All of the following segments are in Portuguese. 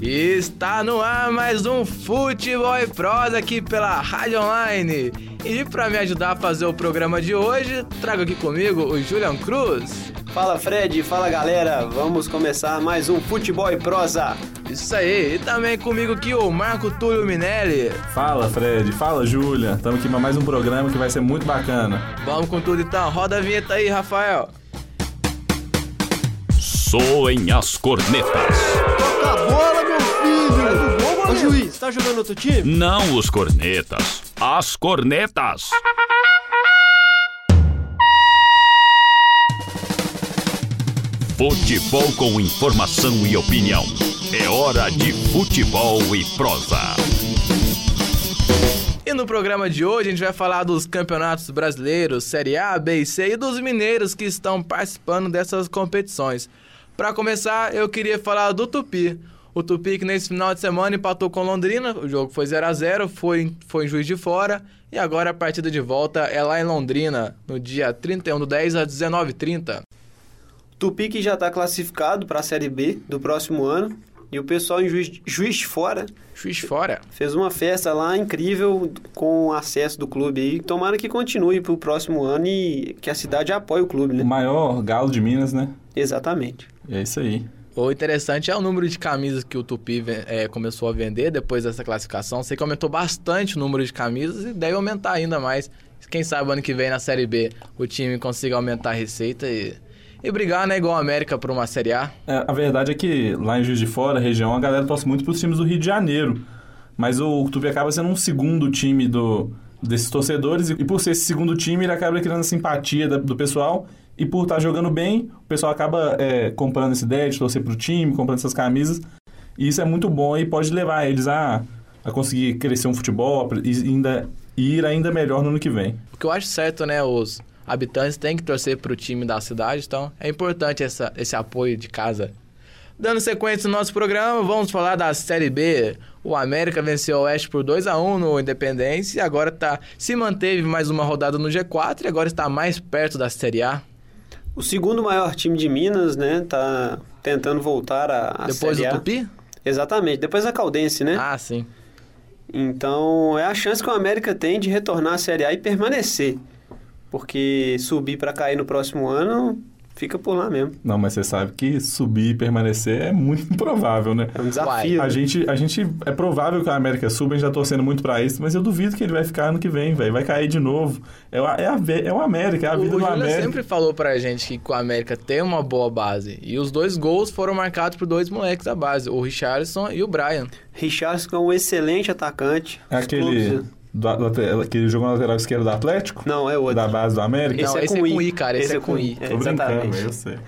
Está no ar mais um Futebol e Prosa aqui pela Rádio Online. E para me ajudar a fazer o programa de hoje, trago aqui comigo o Julian Cruz. Fala Fred, fala galera, vamos começar mais um Futebol e Prosa. Isso aí, e também comigo aqui o Marco Túlio Minelli. Fala Fred, fala Júlia, estamos aqui para mais um programa que vai ser muito bacana. Vamos com tudo então, roda a vinheta aí, Rafael. Soem as cornetas. Toca a bola, meu filho! Ô juiz, tá jogando outro time? Não os cornetas, as cornetas. Futebol com informação e opinião. É hora de futebol e prosa. E no programa de hoje a gente vai falar dos campeonatos brasileiros, Série A, B e C e dos mineiros que estão participando dessas competições. Para começar, eu queria falar do Tupi. O Tupi que nesse final de semana empatou com Londrina, o jogo foi 0 a 0 foi, foi em Juiz de Fora, e agora a partida de volta é lá em Londrina, no dia 31 do 10 às 19h30. Tupi que já está classificado para a Série B do próximo ano. E o pessoal em Juiz, Juiz de Fora Juiz de Fora. fez uma festa lá incrível com o acesso do clube aí. Tomara que continue para o próximo ano e que a cidade apoie o clube, O né? maior galo de Minas, né? Exatamente. É isso aí. O interessante é o número de camisas que o Tupi eh, começou a vender depois dessa classificação. Sei que aumentou bastante o número de camisas e deve aumentar ainda mais. Quem sabe ano que vem na Série B o time consiga aumentar a receita e, e brigar, né, igual a América por uma Série A. É, a verdade é que lá em Juiz de Fora, região, a galera torce muito pros times do Rio de Janeiro. Mas o Tupi acaba sendo um segundo time do, desses torcedores. E por ser esse segundo time, ele acaba criando a simpatia da- do pessoal. E por estar jogando bem, o pessoal acaba é, comprando essa ideia de torcer pro time, comprando essas camisas. E isso é muito bom e pode levar eles a, a conseguir crescer um futebol e ainda, ir ainda melhor no ano que vem. O que eu acho certo, né, os habitantes têm que torcer pro time da cidade, então é importante essa, esse apoio de casa. Dando sequência no nosso programa, vamos falar da Série B. O América venceu o Oeste por 2 a 1 no Independência e agora tá, se manteve mais uma rodada no G4 e agora está mais perto da Série A. O segundo maior time de Minas, né? Tá tentando voltar à à Depois Série do A. Tupi? Exatamente. Depois da Caldense, né? Ah, sim. Então, é a chance que o América tem de retornar à Série A e permanecer. Porque subir para cair no próximo ano, fica por lá mesmo. Não, mas você sabe que subir e permanecer é muito improvável, né? É um desafio. A né? gente, a gente é provável que a América suba, a gente já torcendo muito pra isso, mas eu duvido que ele vai ficar ano que vem, velho. Vai cair de novo. É, o- é, a, é o América, é a O, vida o do Júlio América. sempre falou pra gente que o América tem uma boa base. E os dois gols foram marcados por dois moleques da base, o Richardson e o Brian. Richardson é um excelente atacante. Aquele, do, do, aquele jogou na lateral esquerda do Atlético? Não, é outro. Da base do América? Esse Não, é esse com é com I. I, cara, esse é com I. É, Tô brincando, exatamente. eu sei.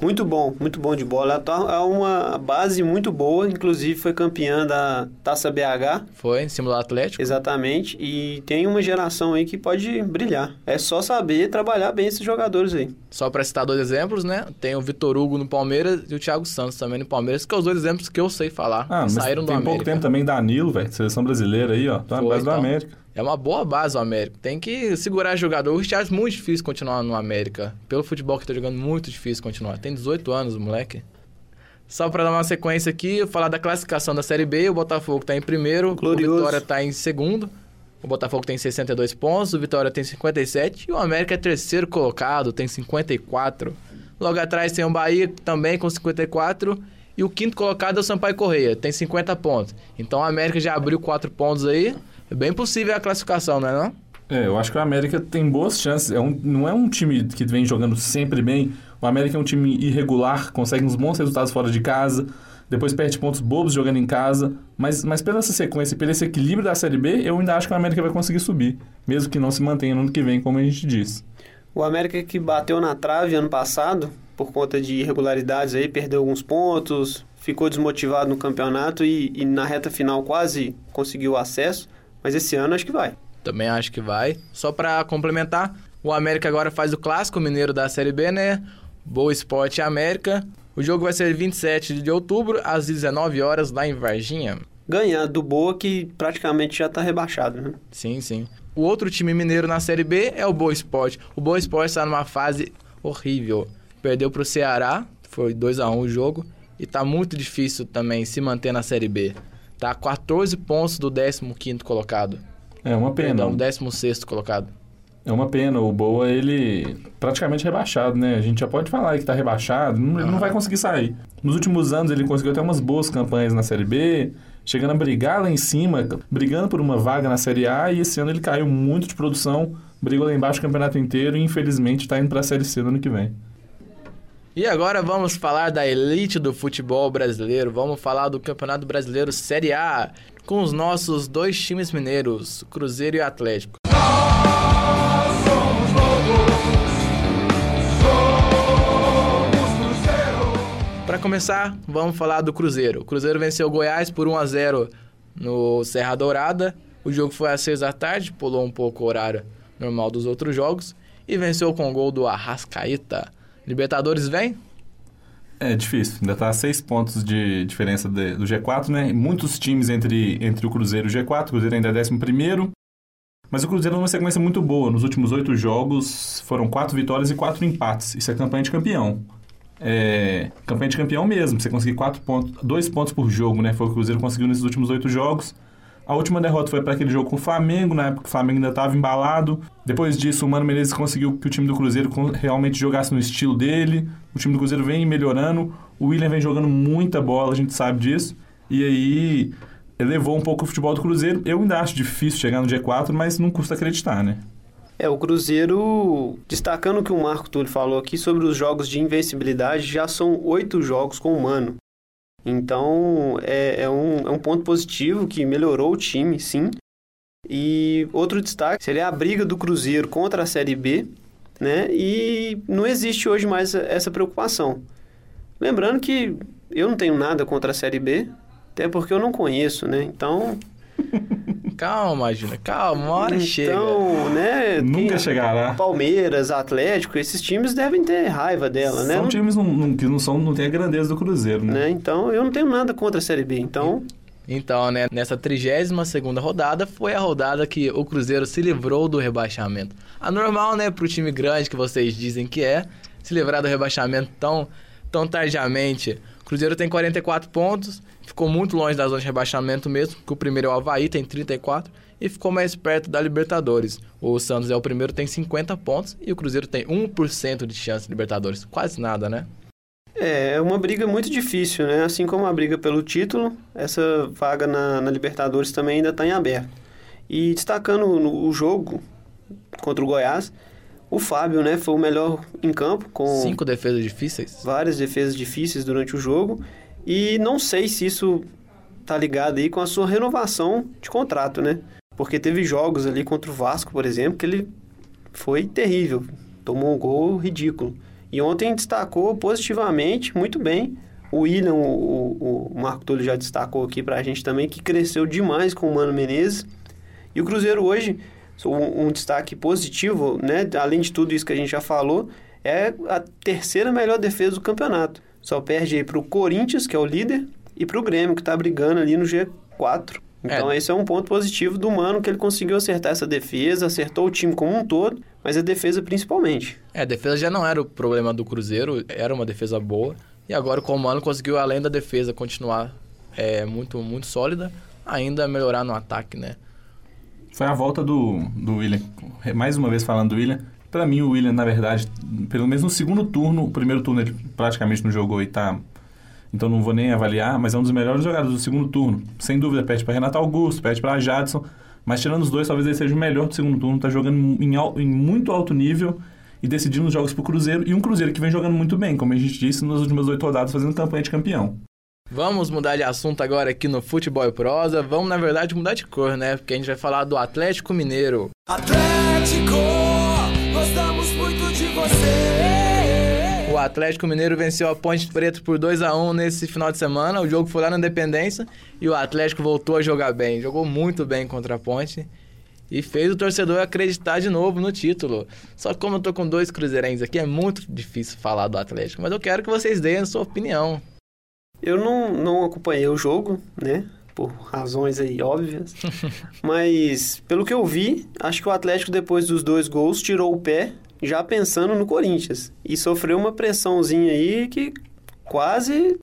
Muito bom, muito bom de bola. É uma base muito boa, inclusive foi campeã da Taça BH, Foi em cima do Atlético. exatamente, e tem uma geração aí que pode brilhar. É só saber trabalhar bem esses jogadores aí. Só pra citar dois exemplos, né? Tem o Vitor Hugo no Palmeiras e o Thiago Santos também no Palmeiras, que são os dois exemplos que eu sei falar. Ah, mas saíram do tem América. pouco tempo também Danilo, velho. Seleção brasileira aí, ó. Tá na base do então. América. É uma boa base o América. Tem que segurar jogador. O Richard é muito difícil continuar no América. Pelo futebol que tá jogando, muito difícil continuar. Tem 18 anos, o moleque. Só pra dar uma sequência aqui, falar da classificação da Série B, o Botafogo tá em primeiro, Glorioso. o Vitória tá em segundo. O Botafogo tem 62 pontos, o Vitória tem 57 e o América é terceiro colocado, tem 54. Logo atrás tem o Bahia também com 54 e o quinto colocado é o Sampaio Correia, tem 50 pontos. Então o América já abriu 4 pontos aí. É bem possível a classificação, não é não? É, eu acho que o América tem boas chances. É um, não é um time que vem jogando sempre bem. O América é um time irregular, consegue uns bons resultados fora de casa, depois perde pontos bobos jogando em casa. Mas, mas pela essa sequência, pelo esse equilíbrio da Série B, eu ainda acho que o América vai conseguir subir. Mesmo que não se mantenha no ano que vem, como a gente disse. O América que bateu na trave ano passado, por conta de irregularidades aí, perdeu alguns pontos, ficou desmotivado no campeonato e, e na reta final quase conseguiu o acesso, mas esse ano acho que vai. Também acho que vai. Só pra complementar, o América agora faz o clássico mineiro da Série B, né? Boa Esporte América. O jogo vai ser 27 de outubro, às 19 horas, lá em Varginha. Ganhar do Boa que praticamente já está rebaixado, né? Sim, sim. O outro time mineiro na Série B é o Boa Esporte. O Boa Esporte está numa fase horrível. Perdeu pro Ceará, foi 2 a 1 o jogo. e tá muito difícil também se manter na Série B. Tá a 14 pontos do 15º colocado. É uma pena. Perdão, 16º colocado. É uma pena. O Boa, ele praticamente rebaixado, né? A gente já pode falar que tá rebaixado. Não, Ele não vai conseguir sair. Nos últimos anos, ele conseguiu até umas boas campanhas na Série B, chegando a brigar lá em cima, brigando por uma vaga na Série A, e esse ano ele caiu muito de produção, brigou lá embaixo o campeonato inteiro e infelizmente tá indo pra Série C no ano que vem. E agora vamos falar da elite do futebol brasileiro. Vamos falar do Campeonato Brasileiro Série A com os nossos dois times mineiros, Cruzeiro e Atlético. Para começar, vamos falar do Cruzeiro. O Cruzeiro venceu o Goiás por 1 a 0 no Serra Dourada. O jogo foi às 6 da tarde, pulou um pouco o horário normal dos outros jogos e venceu com o gol do Arrascaíta. Libertadores vem? É difícil, ainda tá a seis pontos de diferença de- do G4, né? Muitos times entre, entre o Cruzeiro e o G4, o Cruzeiro ainda é décimo primeiro. Mas o Cruzeiro numa sequência muito boa. Nos últimos oito jogos foram quatro vitórias e quatro empates. Isso é campanha de campeão. É campanha de campeão mesmo. Você conseguir quatro pontos, dois pontos por jogo, né? Foi o que o Cruzeiro conseguiu nesses últimos oito jogos. A última derrota foi para aquele jogo com o Flamengo, na época o Flamengo ainda estava embalado. Depois disso, o Mano Menezes conseguiu que o time do Cruzeiro realmente jogasse no estilo dele. O time do Cruzeiro vem melhorando. O William vem jogando muita bola, a gente sabe disso. E aí elevou um pouco o futebol do Cruzeiro. Eu ainda acho difícil chegar no G4, mas não custa acreditar, né? É, o Cruzeiro, destacando o que o Marco Túlio falou aqui sobre os jogos de invencibilidade, já são oito jogos com o Mano. Então, é, é um, é um ponto positivo que melhorou o time, sim. E outro destaque seria a briga do Cruzeiro contra a Série B, né? E não existe hoje mais essa preocupação. Lembrando que eu não tenho nada contra a Série B, até porque eu não conheço, né? Então, Calma, Júnior, calma, uma hora chega. então, né? Nunca quem- chegará. Palmeiras, Atlético, esses times devem ter raiva dela, né? São Não- times não- não- que não, são, não têm a grandeza do Cruzeiro, né? né? Então, eu não tenho nada contra a Série B. Então, Então, né, nessa 32ª rodada foi a rodada que o Cruzeiro se livrou do rebaixamento. Anormal, né, pro time grande que vocês dizem que é, se livrar do rebaixamento tão, tão tardiamente. O Cruzeiro tem 44 pontos, ficou muito longe da zona de rebaixamento mesmo, que o primeiro é o Havaí, tem 34, e ficou mais perto da Libertadores. O Santos é o primeiro, tem 50 pontos, e o Cruzeiro tem 1% de chance de Libertadores. Quase nada, né? é é uma briga muito difícil, né? Assim como a briga pelo título, essa vaga na, na Libertadores também ainda está em aberto. E destacando o jogo contra o Goiás, o Fábio, né, foi o melhor em campo, com Cinco defesas difíceis. várias defesas difíceis durante o jogo. E não sei se isso tá ligado aí com a sua renovação de contrato, né? Porque teve jogos ali contra o Vasco, por exemplo, que ele foi terrível. Tomou um gol ridículo. E ontem destacou positivamente, muito bem. O William, o, o, Marco Túlio já destacou aqui pra gente também, que cresceu demais com o Mano Menezes. E o Cruzeiro hoje, um, um destaque positivo, né? Além de tudo isso que a gente já falou, é a terceira melhor defesa do campeonato. Só perde aí pro Corinthians, que é o líder, e pro Grêmio, que tá brigando ali no G4. Então É. esse é um ponto positivo do Mano, que ele conseguiu acertar essa defesa, acertou o time como um todo, mas a defesa principalmente. É, a defesa já não era o problema do Cruzeiro, era uma defesa boa. E agora o Comando conseguiu, além da defesa, continuar é, muito, muito sólida, ainda melhorar no ataque, né? Foi a volta do, do William. Mais uma vez falando do William. Pra mim, o William, na verdade, pelo menos no segundo turno, o primeiro turno ele praticamente não jogou e tá. Então não vou nem avaliar, mas é um dos melhores jogadores do segundo turno. Sem dúvida, pede pra Renato Augusto, pede pra Jadson. Mas tirando os dois, talvez ele seja o melhor do segundo turno. Tá jogando em, em muito alto nível e decidindo os jogos pro Cruzeiro. E um Cruzeiro que vem jogando muito bem, como a gente disse, nas últimas oito rodadas, fazendo campanha de campeão. Vamos mudar de assunto agora aqui no Futebol e Prosa. Vamos, na verdade, mudar de cor, né? Porque a gente vai falar do Atlético Mineiro. Atlético, gostamos muito de você. O Atlético Mineiro venceu a Ponte Preta por 2 a 1 nesse final de semana. O jogo foi lá na Independência e o Atlético voltou a jogar bem. Jogou muito bem contra a Ponte e fez o torcedor acreditar de novo no título. Só que como eu tô com dois cruzeirenses aqui, é muito difícil falar do Atlético. Mas eu quero que vocês deem a sua opinião. Eu não, não acompanhei o jogo, né? Por razões aí óbvias. Mas, pelo que eu vi, acho que o Atlético, depois dos dois gols, tirou o pé, já pensando no Corinthians. E sofreu uma pressãozinha aí que quase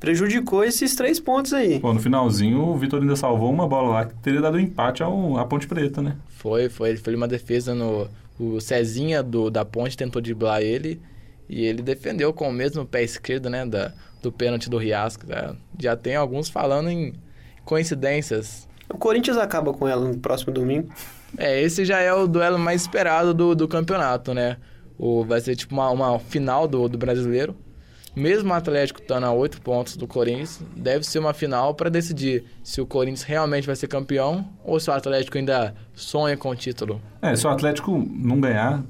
prejudicou esses três pontos aí. Pô, no finalzinho, o Vitor ainda salvou uma bola lá que teria dado um empate ao, à Ponte Preta, né? Foi, foi. Foi uma defesa no. O Cezinha do, da ponte tentou driblar ele e ele defendeu com o mesmo pé esquerdo, né? Da, do pênalti do Riasco. Já, já tem alguns falando em coincidências. O Corinthians acaba com ela no próximo domingo. É, esse já é o duelo mais esperado do, do campeonato, né? O, vai ser tipo uma, uma final do, do brasileiro. Mesmo o Atlético estando a oito pontos do Corinthians, deve ser uma final para decidir se o Corinthians realmente vai ser campeão ou se o Atlético ainda sonha com o título. É, se o Atlético não ganhar,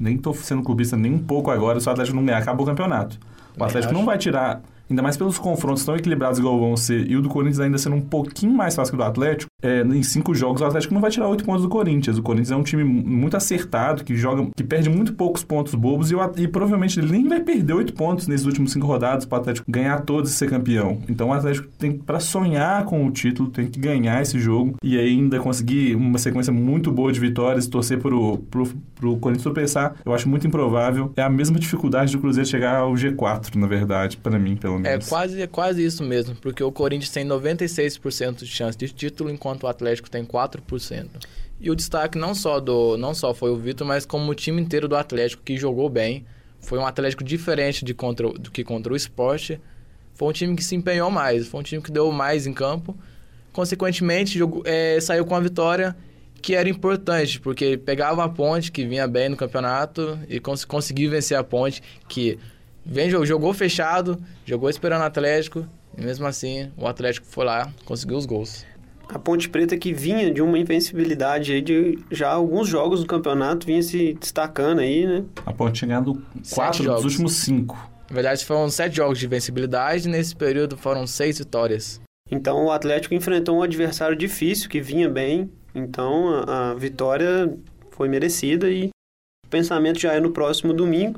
nem tô sendo clubista nem um pouco agora, se o Atlético não ganhar, acabou o campeonato. O Atlético não vai tirar, ainda mais pelos confrontos tão equilibrados igual vão ser, e o do Corinthians ainda sendo um pouquinho mais fácil que o do Atlético, é, em cinco jogos o Atlético não vai tirar oito pontos do Corinthians. O Corinthians é um time muito acertado, que joga, que perde muito poucos pontos bobos, e, o e provavelmente ele nem vai perder oito pontos nesses últimos cinco rodadas para o Atlético ganhar todos e ser campeão. Então o Atlético tem, para sonhar com o título, tem que ganhar esse jogo e ainda conseguir uma sequência muito boa de vitórias, torcer pro, pro, pro Corinthians tropeçar, eu acho muito improvável. É a mesma dificuldade do Cruzeiro chegar ao G4, na verdade, para mim, pelo É quase, é quase isso mesmo, porque o Corinthians tem 96% de chance de título, enquanto o Atlético tem 4%. E o destaque não só do não só foi o Vitor, mas como o time inteiro do Atlético que jogou bem. Foi um Atlético diferente de contra, do que contra o Sport. Foi um time que se empenhou mais, foi um time que deu mais em campo. Consequentemente, jogou- é, saiu com a vitória que era importante, porque pegava a ponte, que vinha bem no campeonato, e cons conseguiu vencer a ponte, que vem, jo- jogou fechado, jogou esperando o Atlético, e mesmo assim o Atlético foi lá, conseguiu os gols. A Ponte Preta que vinha de uma invencibilidade aí de já alguns jogos do campeonato, vinha se destacando aí, né? A Ponte tinha ganhado quatro dos últimos cinco. Na verdade, foram sete jogos de invencibilidade, e nesse período foram seis vitórias. Então o Atlético enfrentou um adversário difícil que vinha bem, então a, a vitória foi merecida e o pensamento já é no próximo domingo.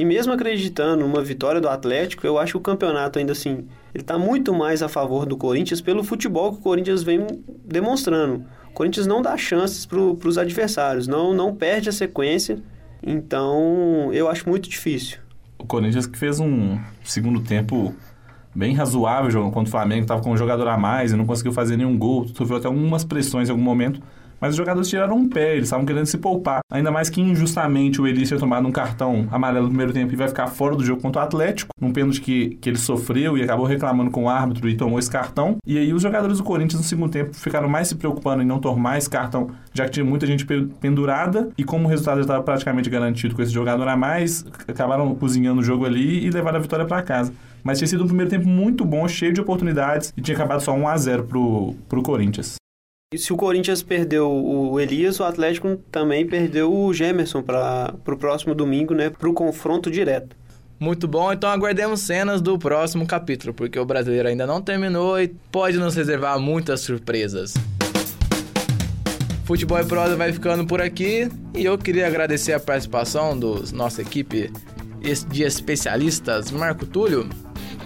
E mesmo acreditando numa vitória do Atlético, eu acho que o campeonato ainda assim, ele está muito mais a favor do Corinthians pelo futebol que o Corinthians vem demonstrando. O Corinthians não dá chances para os adversários, não, não perde a sequência, então eu acho muito difícil. O Corinthians que fez um segundo tempo bem razoável jogando contra o Flamengo, estava com um jogador a mais e não conseguiu fazer nenhum gol, sofreu até algumas pressões em algum momento, mas os jogadores tiraram um pé, eles estavam querendo se poupar. Ainda mais que injustamente o Elias tinha tomado um cartão amarelo no primeiro tempo e vai ficar fora do jogo contra o Atlético, num pênalti que, que ele sofreu e acabou reclamando com o árbitro e tomou esse cartão. E aí os jogadores do Corinthians no segundo tempo ficaram mais se preocupando em não tomar esse cartão, já que tinha muita gente pe- pendurada e como o resultado já estava praticamente garantido com esse jogador a mais, acabaram cozinhando o jogo ali e levaram a vitória para casa. Mas tinha sido um primeiro tempo muito bom, cheio de oportunidades e tinha acabado só 1 a 0 pro, pro Corinthians. E se o Corinthians perdeu o Elias, o Atlético também perdeu o Gemerson para o próximo domingo, né? Para o confronto direto. Muito bom, então aguardemos cenas do próximo capítulo, porque o brasileiro ainda não terminou e pode nos reservar muitas surpresas. Futebol e Prosa vai ficando por aqui e eu queria agradecer a participação dos nossa equipe de especialistas Marco Túlio,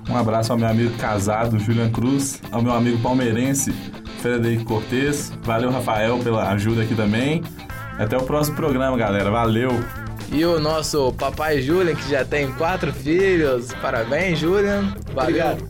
Um abraço ao meu amigo casado, Julian Cruz, ao meu amigo palmeirense, Frederico Cortes. Valeu, Rafael, pela ajuda aqui também. Até o próximo programa, galera. Valeu! e o nosso papai Julian, que já tem quatro filhos. Parabéns, Julian. Valeu. Obrigado.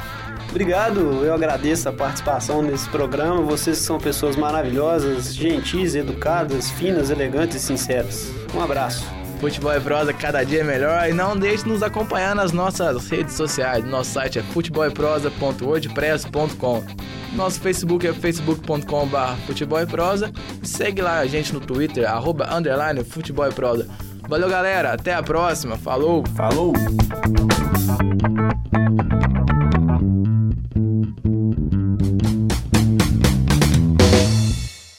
Obrigado, eu agradeço a participação nesse programa. Vocês são pessoas maravilhosas, gentis, educadas, finas, elegantes e sinceras. Um abraço. Futebol e Prosa cada dia é melhor e não deixe de nos acompanhar nas nossas redes sociais. Nosso site é futeboleprosa.wordpress.com. Nosso Facebook é facebook.com.br futebol e prosa. E segue lá a gente no Twitter, arroba underline futebol e prosa. Valeu, galera. Até a próxima. Falou! Falou!